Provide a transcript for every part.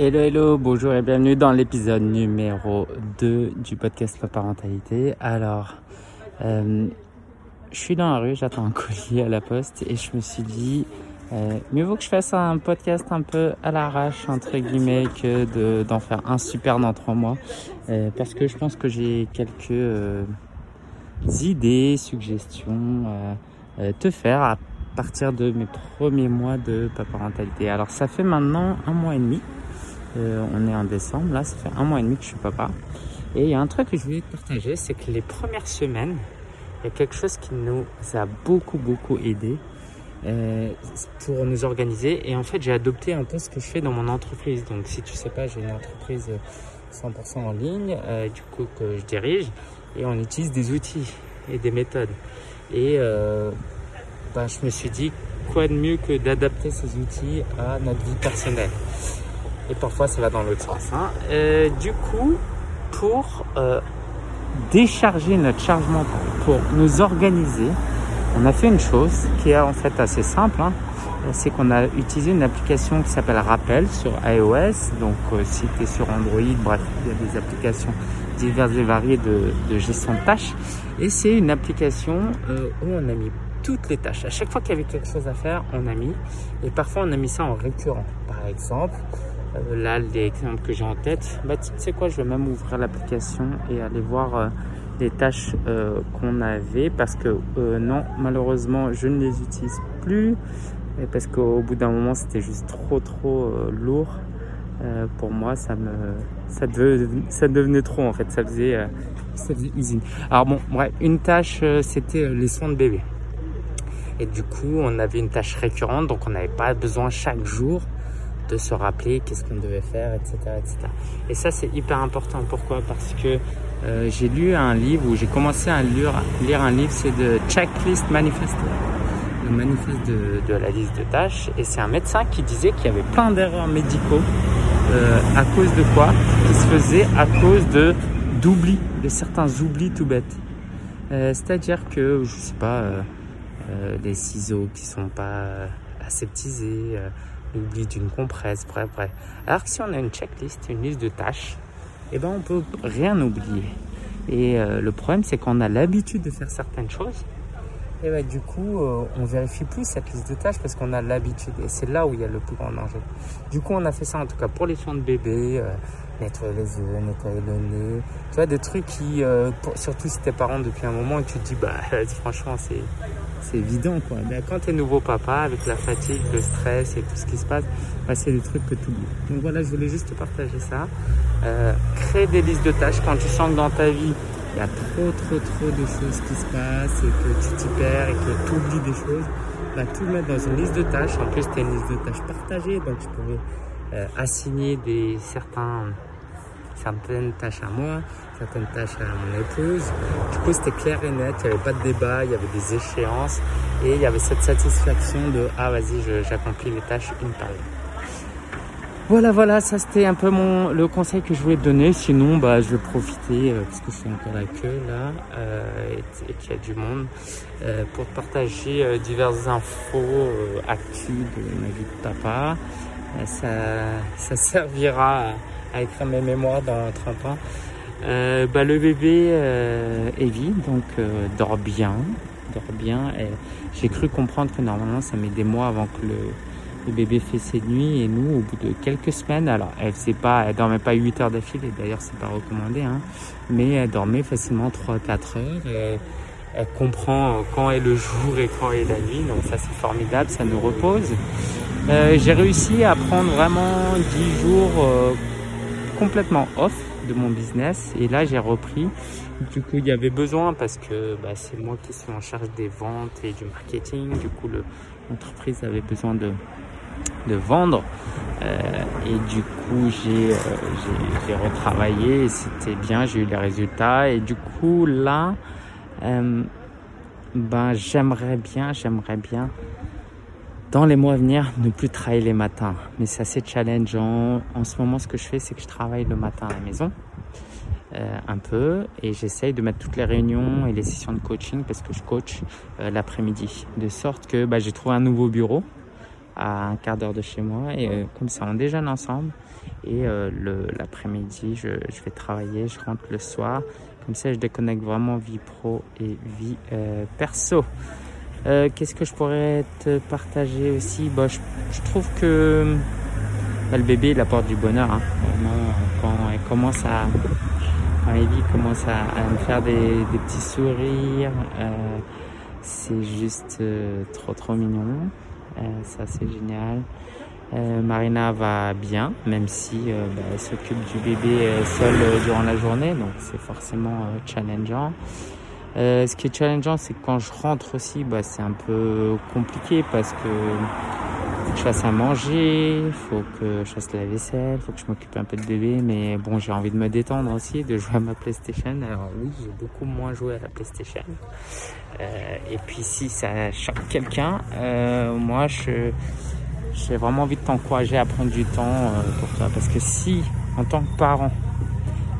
Hello, hello, bonjour et bienvenue dans l'épisode numéro 2 du podcast La Parentalité. Alors, euh, je suis dans la rue, j'attends un colis à la poste et je me suis dit, euh, mieux vaut que je fasse un podcast un peu à l'arrache, entre guillemets, que de, d'en faire un super dans trois mois. Euh, parce que je pense que j'ai quelques idées, suggestions te faire à partir de mes premiers mois de parentalité. Alors ça fait maintenant un mois et demi euh, on est en décembre, là, ça fait un mois et demi que je suis papa. Et il y a un truc que je voulais te partager, c'est que les premières semaines, il y a quelque chose qui nous a beaucoup, beaucoup aidé euh, pour nous organiser. Et en fait, j'ai adopté un peu ce que je fais dans mon entreprise. Donc, si tu sais pas, j'ai une entreprise 100% en ligne, euh, du coup, que je dirige. Et on utilise des outils et des méthodes. Et euh, ben, je me suis dit, quoi de mieux que d'adapter ces outils à notre vie personnelle? Et parfois ça va dans l'autre sens. Hein. Euh, du coup, pour euh, décharger notre charge mentale, pour nous organiser, on a fait une chose qui est en fait assez simple. Hein. C'est qu'on a utilisé une application qui s'appelle Rappel sur iOS. Donc euh, si tu es sur Android, bref, il y a des applications diverses et variées de, de gestion de tâches. Et c'est une application où on a mis toutes les tâches. À chaque fois qu'il y avait quelque chose à faire, on a mis. Et parfois on a mis ça en récurrent. Par exemple, euh, là, l'exemple que j'ai en tête, bah, tu sais quoi, je vais même ouvrir l'application et aller voir euh, les tâches euh, qu'on avait parce que euh, non, malheureusement, je ne les utilise plus et parce qu'au bout d'un moment, c'était juste trop, trop lourd. Pour moi, ça me, ça, devenait, trop en fait. Ça faisait, ça faisait usine. Alors bon, bref, une tâche, c'était les soins de bébé. Et du coup, on avait une tâche récurrente, donc on n'avait pas besoin chaque jour de se rappeler qu'est-ce qu'on devait faire, etc., etc. Et ça, c'est hyper important. Pourquoi? Parce que euh, j'ai lu un livre, ou j'ai commencé à lire, un livre, c'est de Checklist Manifesto, le manifeste de, la liste de tâches. Et c'est un médecin qui disait qu'il y avait plein d'erreurs médicaux. Euh, à cause de quoi? Qui se faisaient à cause de d'oubli, de certains oublis tout bêtes. Euh, C'est-à-dire que, je sais pas, des ciseaux qui sont pas aseptisés, l'oubli d'une compresse, bref, bref. Alors que si on a une checklist, une liste de tâches, eh ben on peut rien oublier. Et euh, le problème, c'est qu'on a l'habitude de faire certaines choses. Et ben, du coup, euh, on vérifie plus cette liste de tâches parce qu'on a l'habitude. Et c'est là où il y a le plus grand danger. Du coup, on a fait ça en tout cas pour les soins de bébé, euh, nettoyer les yeux, nettoyer le nez. Tu vois, des trucs qui, euh, surtout si t'es parent depuis un moment, et tu te dis, bah, franchement, c'est c'est évident quoi. Mais quand tu es nouveau papa, avec la fatigue, le stress et tout ce qui se passe, bah, c'est des trucs que tu oublies. Donc voilà, je voulais juste te partager ça. Euh, crée des listes de tâches quand tu sens que dans ta vie, il y a trop, trop, trop de choses qui se passent et que tu t'y perds et que tu oublies des choses. Bah, tout mettre dans une liste de tâches. En plus, tu as une liste de tâches partagée, donc tu pouvais euh, assigner des certains certaines tâches à moi, certaines tâches à mon épouse. Du coup, c'était clair et net, il n'y avait pas de débat, il y avait des échéances et il y avait cette satisfaction de ah vas-y, j'accomplis les tâches une par une. Voilà, voilà, ça c'était un peu mon le conseil que je voulais te donner. Sinon, bah, je vais profiter euh, parce que suis encore la queue là euh, et, et qu'il y a du monde euh, pour partager euh, diverses infos, euh, actus de ma vie de papa. Ça, ça servira à écrire mes mémoires dans 30 ans. Euh, bah, le bébé euh, Evie donc euh, dort bien, dort bien. J'ai cru comprendre que normalement ça met des mois avant que le, bébé fait ses nuits et nous au bout de quelques semaines, alors elle sait pas, elle dormait pas 8 heures d'affilée, d'ailleurs c'est pas recommandé, hein, mais elle dormait facilement 3-4 heures. Elle comprend quand est le jour et quand est la nuit, donc ça c'est formidable, ça nous repose. Euh, J'ai réussi à prendre vraiment 10 jours euh, complètement off de mon business et là j'ai repris. Du coup il y avait besoin parce que bah, c'est moi qui suis en charge des ventes et du marketing. Du coup l'entreprise avait besoin de, de vendre euh, et du coup j'ai retravaillé et c'était bien, j'ai eu les résultats et du coup là ben j'aimerais bien, j'aimerais bien dans les mois à venir, ne plus travailler les matins. Mais c'est assez challengeant. En ce moment, ce que je fais, c'est que je travaille le matin à la maison, euh, un peu, et j'essaye de mettre toutes les réunions et les sessions de coaching parce que je coach euh, l'après-midi, de sorte que bah, j'ai trouvé un nouveau bureau à un quart d'heure de chez moi. Et comme ça, on déjeune ensemble. Et euh, l'après-midi, je, vais travailler, je rentre le soir. Comme ça, je déconnecte vraiment vie pro et vie euh. Qu'est-ce que je pourrais te partager aussi? Bah, je, trouve que bah, le bébé, il apporte du bonheur. Hein. quand commence à... Quand Evie commence à, me faire des, petits sourires, c'est juste trop trop mignon. Euh, ça c'est génial. Euh, Marina va bien, même si euh, bah, elle s'occupe du bébé seule durant la journée, donc c'est forcément challengeant. Ce qui est challengeant, c'est que quand je rentre aussi, bah, c'est un peu compliqué parce que je fasse à manger, faut que je fasse la vaisselle, faut que je m'occupe un peu de bébé, mais bon, j'ai envie de me détendre aussi, de jouer à ma PlayStation. Alors oui, j'ai beaucoup moins joué à la PlayStation. Euh, et puis si ça choque quelqu'un, euh, moi, j'ai vraiment envie de t'encourager à prendre du temps euh, pour toi, parce que si, en tant que parent,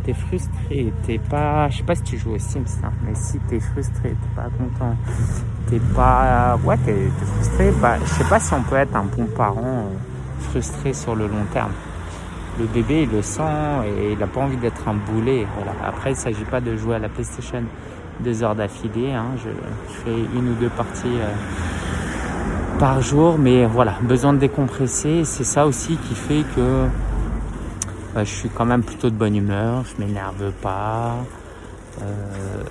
t'es frustré, t'es pas, je sais pas si tu joues au Sims, hein, mais si t'es frustré, t'es pas content, t'es pas, ouais, t'es es frustré, bah, je sais pas si on peut être un bon parent euh, frustré sur le long terme. Le bébé, il le sent et il a pas envie d'être un boulet. Voilà. Après, il s'agit pas de jouer à la PlayStation deux heures d'affilée. Hein. Je, fais une ou deux parties euh, par jour, mais voilà, besoin de décompresser. C'est ça aussi qui fait que bah, je suis quand même plutôt de bonne humeur, je m'énerve pas, euh,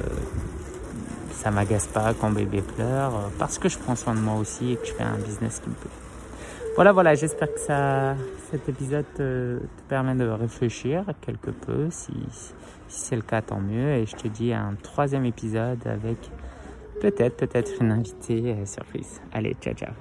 ça m'agace pas quand bébé pleure, parce que je prends soin de moi aussi et que je fais un business qui me plaît. Voilà, voilà, j'espère que ça, cet épisode te, permet de réfléchir quelque peu. Si, si c'est le cas, tant mieux. Et je te dis un troisième épisode avec peut-être, peut-être une invitée euh, surprise. Allez, ciao, ciao.